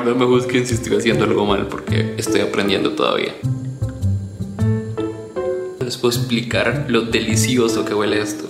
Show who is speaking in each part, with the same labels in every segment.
Speaker 1: favor no me juzguen si estoy haciendo algo mal porque estoy aprendiendo todavía. Les puedo explicar lo delicioso que huele esto.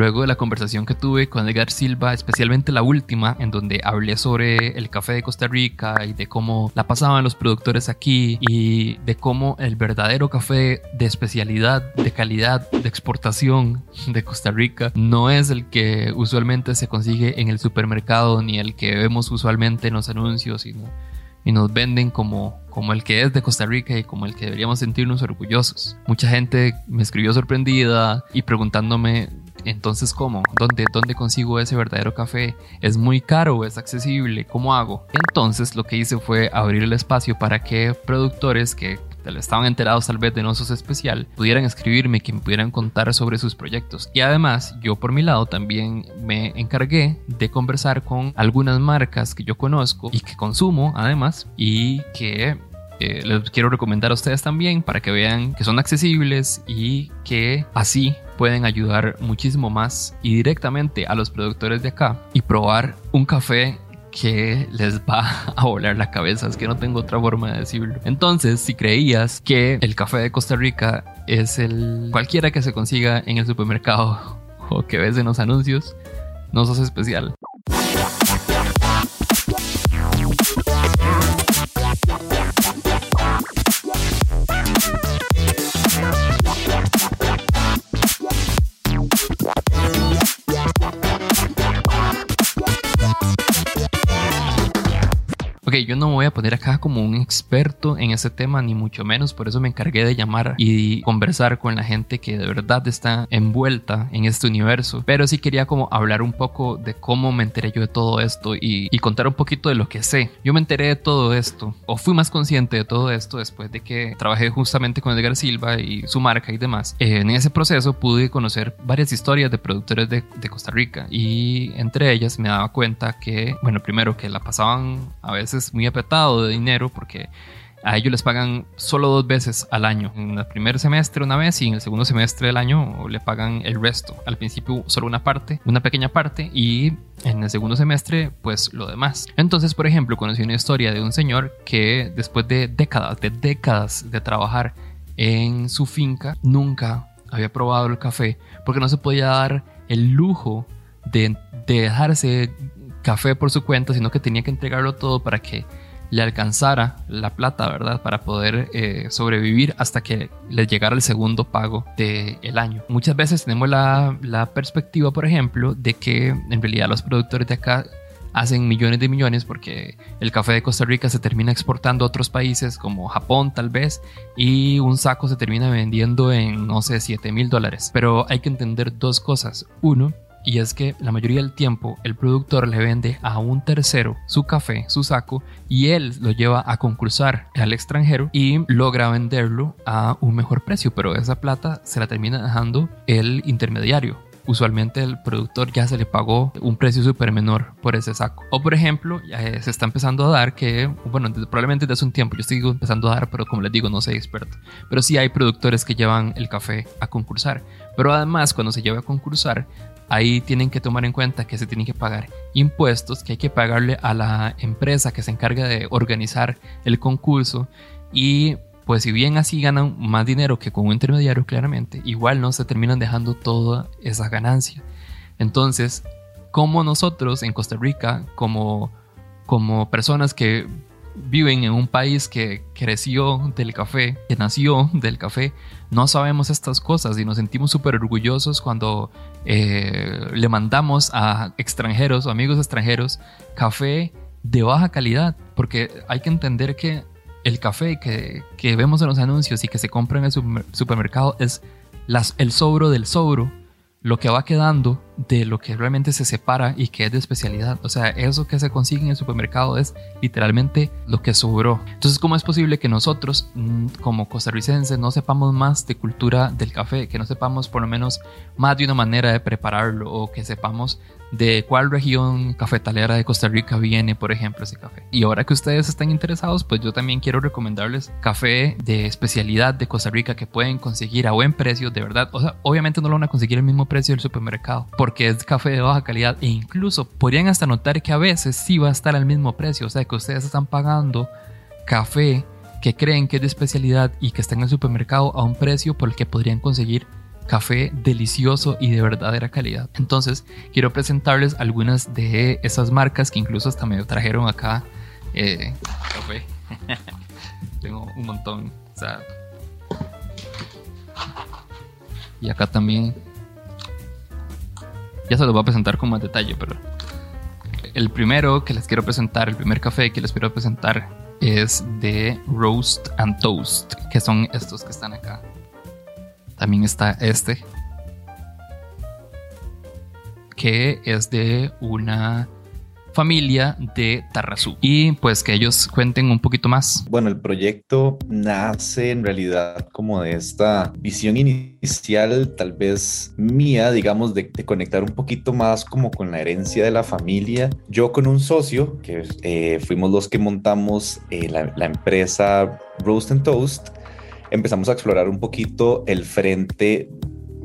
Speaker 1: Luego de la conversación que tuve con Edgar Silva, especialmente la última, en donde hablé sobre el café de Costa Rica y de cómo la pasaban los productores aquí y de cómo el verdadero café de especialidad, de calidad, de exportación de Costa Rica no es el que usualmente se consigue en el supermercado ni el que vemos usualmente en los anuncios, y nos venden como, como el que es de Costa Rica y como el que deberíamos sentirnos orgullosos. Mucha gente me escribió sorprendida y preguntándome entonces, ¿cómo? ¿Dónde, ¿Dónde consigo ese verdadero café? ¿Es muy caro? ¿Es accesible? ¿Cómo hago? Entonces, lo que hice fue abrir el espacio para que productores que estaban enterados tal vez de Nosos Especial, pudieran escribirme, que me pudieran contar sobre sus proyectos. Y además, yo por mi lado también me encargué de conversar con algunas marcas que yo conozco y que consumo además y que eh, les quiero recomendar a ustedes también para que vean que son accesibles y que así pueden ayudar muchísimo más y directamente a los productores de acá y probar un café que les va a volar la cabeza. Es que no tengo otra forma de decirlo. Entonces, si creías que el café de Costa Rica es el cualquiera que se consiga en el supermercado o que ves en los anuncios, no sos especial. Ok, yo no me voy a poner acá como un experto en ese tema, ni mucho menos, por eso me encargué de llamar y conversar con la gente que de verdad está envuelta en este universo, pero sí quería como hablar un poco de cómo me enteré yo de todo esto y, contar un poquito de lo que sé. Yo me enteré de todo esto, o fui más consciente de todo esto después de que trabajé justamente con Edgar Silva y su marca y demás. en ese proceso pude conocer varias historias de productores de, de Costa Rica y entre ellas me daba cuenta que, bueno, primero que la pasaban a veces muy apretado de dinero porque a ellos les pagan solo dos veces al año. En el primer semestre una vez y en el segundo semestre del año le pagan el resto. Al principio solo una parte, una pequeña parte y en el segundo semestre pues lo demás. Entonces, por ejemplo, conocí una historia de un señor que después de décadas, de décadas de trabajar en su finca, nunca había probado el café porque no se podía dar el lujo de dejarse café por su cuenta, sino que tenía que entregarlo todo para que le alcanzara la plata, ¿verdad? Para poder eh, sobrevivir hasta que le llegara el segundo pago del año. Muchas veces tenemos la, la, perspectiva, por ejemplo, de que en realidad los productores de acá hacen millones de millones porque el café de Costa Rica se termina exportando a otros países como Japón tal vez y un saco se termina vendiendo en, no sé, 7 mil dólares. Pero hay que entender dos cosas. Uno, y es que la mayoría del tiempo el productor le vende a un tercero su café, su saco, y él lo lleva a concursar al extranjero y logra venderlo a un mejor precio, pero esa plata se la termina dejando el intermediario. Usualmente el productor ya se le pagó un precio súper menor por ese saco. O por ejemplo, eh, se está empezando a dar que, bueno, probablemente desde hace un tiempo, yo estoy empezando a dar, pero como les digo, no soy experto. Pero sí hay productores que llevan el café a concursar. Pero además, cuando se lleva a concursar, ahí tienen que tomar en cuenta que se tienen que pagar impuestos, que hay que pagarle a la empresa que se encarga de organizar el concurso y pues si bien así ganan más dinero que con un intermediario claramente, igual no se terminan dejando toda esa ganancia. Entonces, como nosotros en Costa Rica, como, como personas que viven en un país que creció del café, que nació del café, no sabemos estas cosas y nos sentimos súper orgullosos cuando eh, le mandamos a extranjeros o amigos extranjeros café de baja calidad, porque hay que entender que el café que, que vemos en los anuncios y que se compra en el supermercado es el sobro del sobro lo que va quedando de lo que realmente se separa y que es de especialidad. O sea, eso que se consigue en el supermercado es literalmente lo que sobró. Entonces, ¿cómo es posible que nosotros, mm, como costarricenses, no sepamos más de cultura del café, que no sepamos por lo menos más de una manera de prepararlo o que sepamos de cuál región cafetalera de Costa Rica viene, por ejemplo, ese café. Y ahora que ustedes están interesados, pues yo también quiero recomendarles café de especialidad de Costa Rica que pueden conseguir a buen precio, de verdad. O sea, obviamente no lo van a conseguir al mismo precio del supermercado, porque es café de baja calidad e incluso podrían hasta notar que a veces sí va a estar al mismo precio, o sea, que ustedes están pagando café que creen que es de especialidad y que está en el supermercado a un precio por el que podrían conseguir café delicioso y de verdadera calidad. Entonces, quiero presentarles algunas de esas marcas que incluso hasta me trajeron acá eh, café. Tengo un montón. y acá también. Ya se los voy a presentar con más detalle, pero el primero que les quiero presentar, el primer café que les quiero presentar es de Roast and Toast, que son estos que están acá. También está este, que es de una familia de Tarrazú y pues que ellos cuenten un poquito más.
Speaker 2: Bueno, el proyecto nace en realidad como de esta visión inicial, tal vez mía, digamos, de, conectar un poquito más como con la herencia de la familia. Yo con un socio, que eh, fuimos los que montamos eh, la, la empresa Roast and Toast, empezamos a explorar un poquito el frente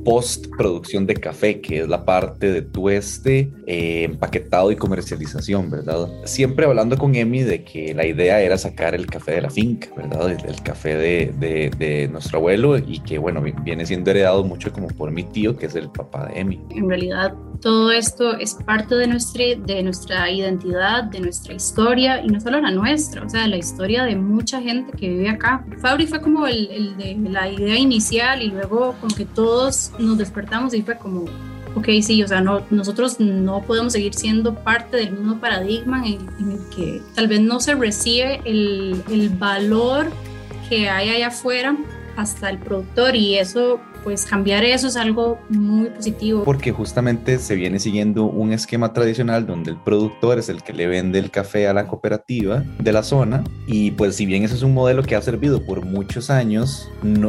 Speaker 2: postproducción de café, que es la parte de tueste, eh, empaquetado y comercialización, ¿verdad? Siempre hablando con Emi de que la idea era sacar el café de la finca, ¿verdad? El, café de, de, de, nuestro abuelo y que, bueno, viene siendo heredado mucho como por mi tío, que es el papá de Emi.
Speaker 3: En realidad, todo esto es parte de nuestra, de nuestra identidad, de nuestra historia, y no solo la nuestra, o sea, la historia de mucha gente que vive acá. Fabri fue como el, el de la idea inicial y luego como que todos nos despertamos y fue como, ok, sí, o sea, no, nosotros no podemos seguir siendo parte del mismo paradigma en, en el que tal vez no se recibe el, el valor que hay allá afuera hasta el productor y eso pues cambiar eso es algo muy positivo.
Speaker 2: Porque justamente se viene siguiendo un esquema tradicional donde el productor es el que le vende el café a la cooperativa de la zona y pues si bien ese es un modelo que ha servido por muchos años,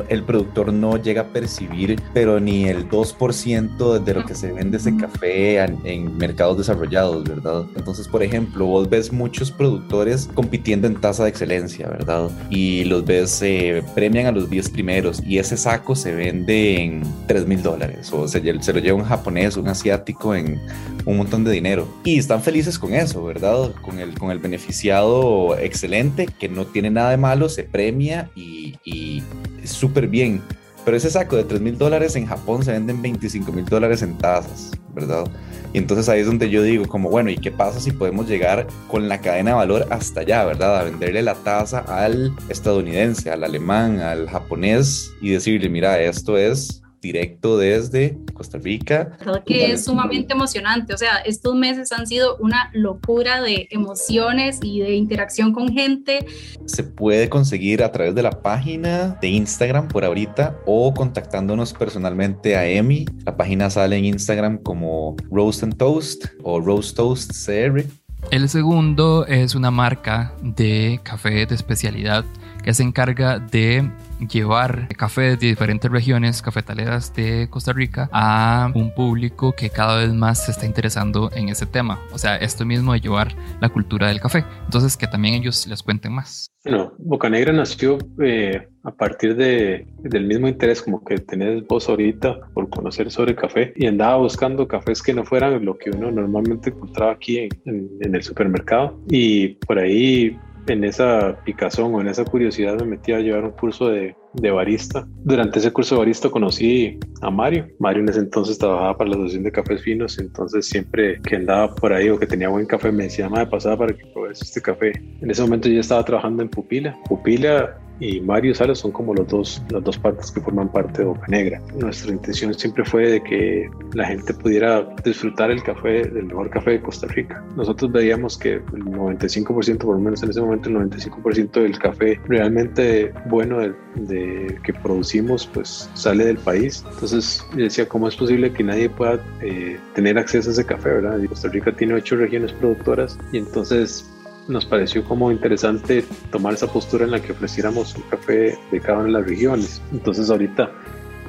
Speaker 2: el productor no llega a percibir pero ni el 2% de lo que se vende ese café en, mercados desarrollados, ¿verdad? Entonces, por ejemplo, vos ves muchos productores compitiendo en tasa de excelencia, ¿verdad? Y los ves, eh, premian a los 10 primeros y ese saco se vende en 3 mil dólares o se, se, lo lleva un japonés, un asiático en un montón de dinero. Y están felices con eso, ¿verdad? Con el, con el beneficiado excelente, que no tiene nada de malo, se premia y, y súper bien. Pero ese saco de 3 mil dólares en Japón se venden 25 mil dólares en tazas, ¿verdad? Y entonces ahí es donde yo digo, como bueno, ¿y qué pasa si podemos llegar con la cadena de valor hasta allá, ¿verdad? A venderle la taza al estadounidense, al alemán, al japonés y decirle, mira, esto es directo desde Costa Rica.
Speaker 3: Creo que es sumamente emocionante, o sea, estos meses han sido una locura de emociones y de interacción con gente.
Speaker 2: Se puede conseguir a través de la página de Instagram por ahorita o contactándonos personalmente a Emi. La página sale en Instagram como Roast and Toast o Roast Toast CR.
Speaker 1: El segundo es una marca de café de especialidad que se encarga de llevar café de diferentes regiones cafetaleras de Costa Rica a un público que cada vez más se está interesando en ese tema. O sea, esto mismo de llevar la cultura del café. Entonces, que también ellos les cuenten más.
Speaker 4: Bueno, Bocanegra nació eh, a partir de, del mismo interés como que tenés vos ahorita por conocer sobre café y andaba buscando cafés que no fueran lo que uno normalmente encontraba aquí en, en el supermercado. Y por ahí en esa picazón o en esa curiosidad me metí a llevar un curso de, de, barista. Durante ese curso de barista conocí a Mario. Mario en ese entonces trabajaba para la Asociación de Cafés Finos, entonces siempre que andaba por ahí o que tenía buen café me decía, de pasada para que probes este café. En ese momento yo estaba trabajando en Pupila. Pupila y Mario Salas son como los dos, las dos partes que forman parte de Boca Negra. Nuestra intención siempre fue de que la gente pudiera disfrutar el café, del mejor café de Costa Rica. Nosotros veíamos que el 95%, por lo menos en ese momento, el 95% del café realmente bueno de, que producimos, pues sale del país. Entonces yo decía, ¿cómo es posible que nadie pueda eh, tener acceso a ese café, verdad? Y Costa Rica tiene ocho regiones productoras y entonces nos pareció como interesante tomar esa postura en la que ofreciéramos un café de cada una de las regiones. Entonces ahorita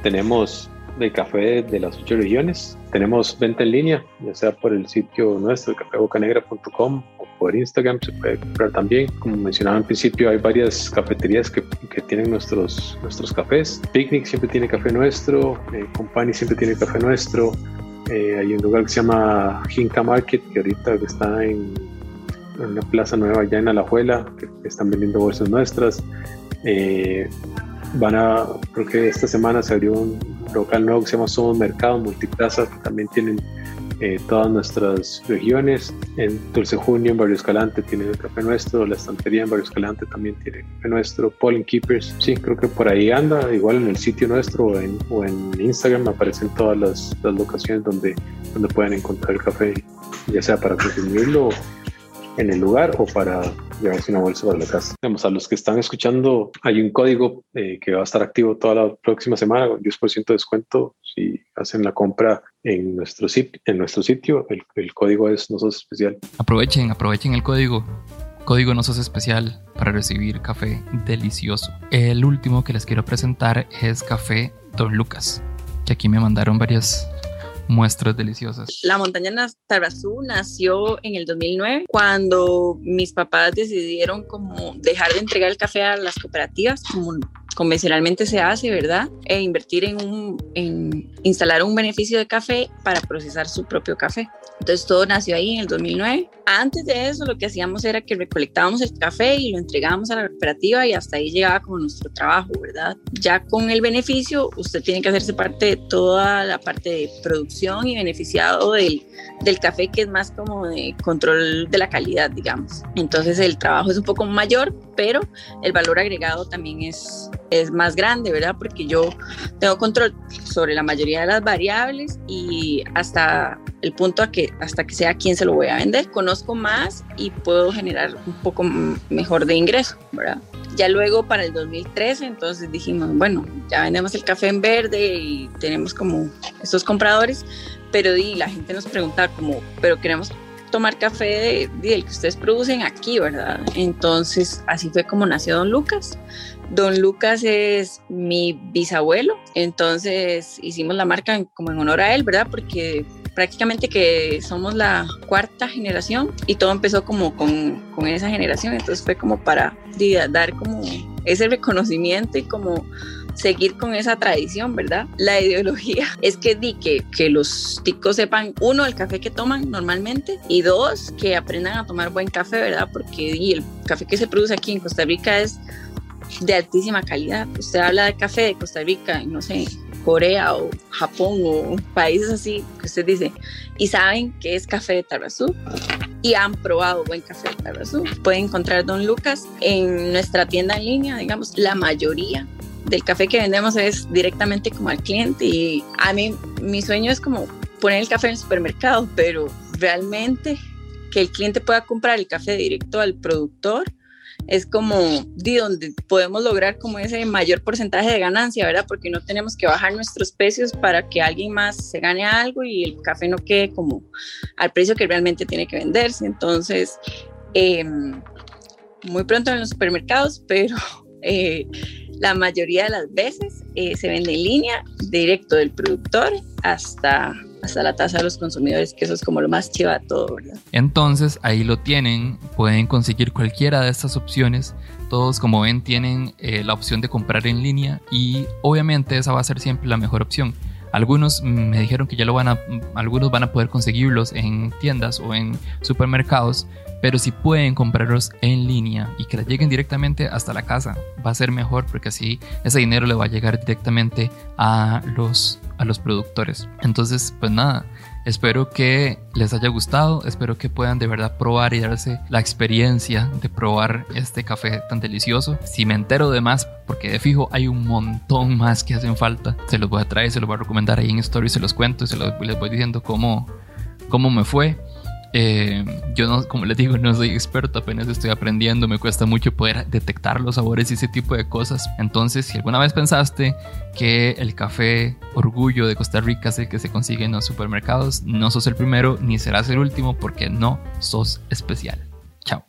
Speaker 4: tenemos de café de las ocho regiones. Tenemos venta en línea, ya sea por el sitio nuestro, cafebocanegra.com o por Instagram, se puede comprar también. Como mencionaba al principio, hay varias cafeterías que, que tienen nuestros, nuestros cafés. Picnic siempre tiene café nuestro, eh, Company siempre tiene café nuestro. Eh, hay un lugar que se llama Jinka Market, que ahorita está en, en una plaza nueva allá en Alajuela, que, están vendiendo bolsas nuestras. Eh, van a, creo que esta semana se abrió un local nuevo que se llama Somos Mercado Multiplaza, que también tienen eh, todas nuestras regiones. En Dulce Junio, en Barrio Escalante, tiene el café nuestro. La estantería en Barrio Escalante también tiene café nuestro. Pollen Keepers, sí, creo que por ahí anda. Igual en el sitio nuestro o en, o en Instagram aparecen todas las, las, locaciones donde, donde pueden encontrar el café, ya sea para consumirlo en el lugar o para llevarse una bolsa para la casa. Vamos, a los que están escuchando, hay un código eh, que va a estar activo toda la próxima semana con 10% de descuento si hacen la compra en nuestro, sitio. El, el código es No Sos Especial.
Speaker 1: Aprovechen, aprovechen el código. Código No Sos Especial para recibir café delicioso. El último que les quiero presentar es Café Don Lucas, que aquí me mandaron varias muestras deliciosas.
Speaker 5: La montaña Tarrazú nació en el 2009 cuando mis papás decidieron como dejar de entregar el café a las cooperativas como convencionalmente se hace, ¿verdad? E invertir en, un, en instalar un beneficio de café para procesar su propio café. Entonces todo nació ahí en el 2009. Antes de eso lo que hacíamos era que recolectábamos el café y lo entregábamos a la cooperativa y hasta ahí llegaba como nuestro trabajo, ¿verdad? Ya con el beneficio usted tiene que hacerse parte de toda la parte de producción y beneficiado del, del café que es más como de control de la calidad, digamos. Entonces el trabajo es un poco mayor, pero el valor agregado también es, es más grande, ¿verdad? Porque yo tengo control sobre la mayoría de las variables y hasta el punto a que hasta que sea quien se lo voy a vender, conozco más y puedo generar un poco mejor de ingreso, ¿verdad? Ya luego para el 2013, entonces dijimos, bueno, ya vendemos el café en verde y tenemos como estos compradores, pero y la gente nos pregunta como, pero queremos tomar café del que ustedes producen aquí, ¿verdad? Entonces así fue como nació Don Lucas. Don Lucas es mi bisabuelo, entonces hicimos la marca como en honor a él, ¿verdad? Porque prácticamente que somos la cuarta generación y todo empezó como con, con esa generación, entonces fue como para dar como ese reconocimiento y como seguir con esa tradición, ¿verdad? La ideología es que di que, que los ticos sepan, uno, el café que toman normalmente y dos, que aprendan a tomar buen café, ¿verdad? Porque di, el café que se produce aquí en Costa Rica es de altísima calidad. Usted habla de café de Costa Rica, no sé, Corea o Japón o países así que usted dice, y saben que es café de Tarrazú y han probado buen café de Tarrazú. Pueden encontrar Don Lucas en nuestra tienda en línea, digamos, la mayoría del café que vendemos es directamente como al cliente y a mí mi sueño es como poner el café en el supermercado, pero realmente que el cliente pueda comprar el café directo al productor es como de donde podemos lograr como ese mayor porcentaje de ganancia, ¿verdad? Porque no tenemos que bajar nuestros precios para que alguien más se gane algo y el café no quede como al precio que realmente tiene que venderse. Entonces, em, muy pronto en los supermercados, pero eh, la mayoría de las veces eh, se vende en línea, directo del productor hasta hasta la tasa de los consumidores, que eso es como lo más chiva todo, ¿verdad?
Speaker 1: Entonces ahí lo tienen, pueden conseguir cualquiera de estas opciones. Todos, como ven, tienen eh, la opción de comprar en línea y obviamente esa va a ser siempre la mejor opción. Algunos me dijeron que ya lo van a, algunos van a poder conseguirlos en tiendas o en supermercados, pero si pueden comprarlos en línea y que les lleguen directamente hasta la casa, va a ser mejor porque así ese dinero le va a llegar directamente a los, a los productores. Entonces, pues nada, espero que les haya gustado, espero que puedan de verdad probar y darse la experiencia de probar este café tan delicioso. Si me entero de más, porque de fijo hay un montón más que hacen falta, se los voy a traer, se los voy a recomendar ahí en Story, se los cuento y se los, les voy diciendo cómo, cómo me fue. Eh, yo no, como les digo, no soy experto, apenas estoy aprendiendo, me cuesta mucho poder detectar los sabores y ese tipo de cosas. Entonces, si alguna vez pensaste que el café orgullo de Costa Rica es el que se consigue en los supermercados, no sos el primero ni serás el último porque no sos especial. Chao.